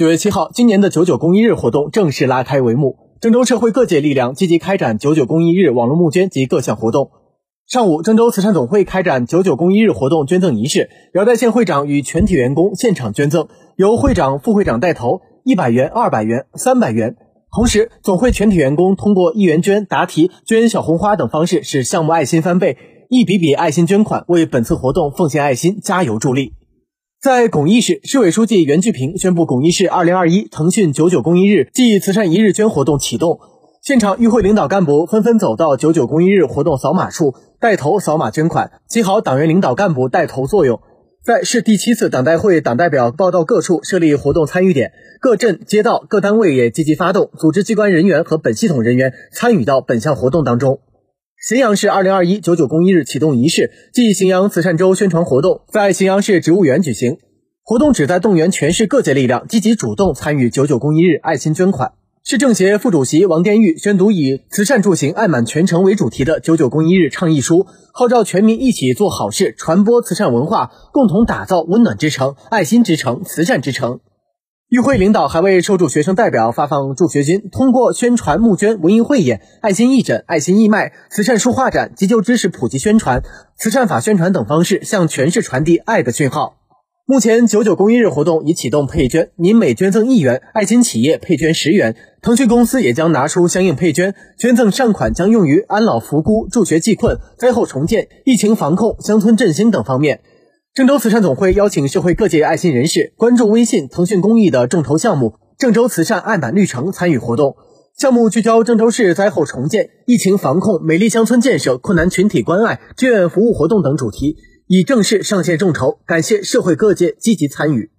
九月七号，今年的九九公益日活动正式拉开帷幕。郑州社会各界力量积极开展九九公益日网络募捐及各项活动。上午，郑州慈善总会开展九九公益日活动捐赠仪式，辽代县会长与全体员工现场捐赠，由会长、副会长带头，一百元、二百元、三百元。同时，总会全体员工通过一元捐、答题、捐小红花等方式，使项目爱心翻倍，一笔笔爱心捐款，为本次活动奉献爱心，加油助力。在巩义市，市委书记袁巨平宣布，巩义市2021腾讯九九公益日暨慈善一日捐活动启动。现场与会领导干部纷纷走到九九公益日活动扫码处，带头扫码捐款，起好党员领导干部带头作用。在市第七次党代会党代表报到各处设立活动参与点，各镇街道各单位也积极发动组织机关人员和本系统人员参与到本项活动当中。荥阳市二零二一九九公益日启动仪式暨荥阳慈善周宣传活动在荥阳市植物园举行。活动旨在动员全市各界力量积极主动参与九九公益日爱心捐款。市政协副主席王殿玉宣读以“慈善助行，爱满全城”为主题的九九公益日倡议书，号召全民一起做好事，传播慈善文化，共同打造温暖之城、爱心之城、慈善之城。与会领导还为受助学生代表发放助学金，通过宣传募捐、文艺汇演、爱心义诊、爱心义卖、慈善书画展、急救知识普及宣传、慈善法宣传等方式，向全市传递爱的讯号。目前，九九公益日活动已启动配捐，您每捐赠一元，爱心企业配捐十元，腾讯公司也将拿出相应配捐，捐赠善款将用于安老扶孤、助学济困、灾后重建、疫情防控、乡村振兴等方面。郑州慈善总会邀请社会各界爱心人士关注微信“腾讯公益”的众筹项目“郑州慈善爱满绿城”参与活动。项目聚焦郑州市灾后重建、疫情防控、美丽乡村建设、困难群体关爱、志愿服务活动等主题，已正式上线众筹。感谢社会各界积极参与。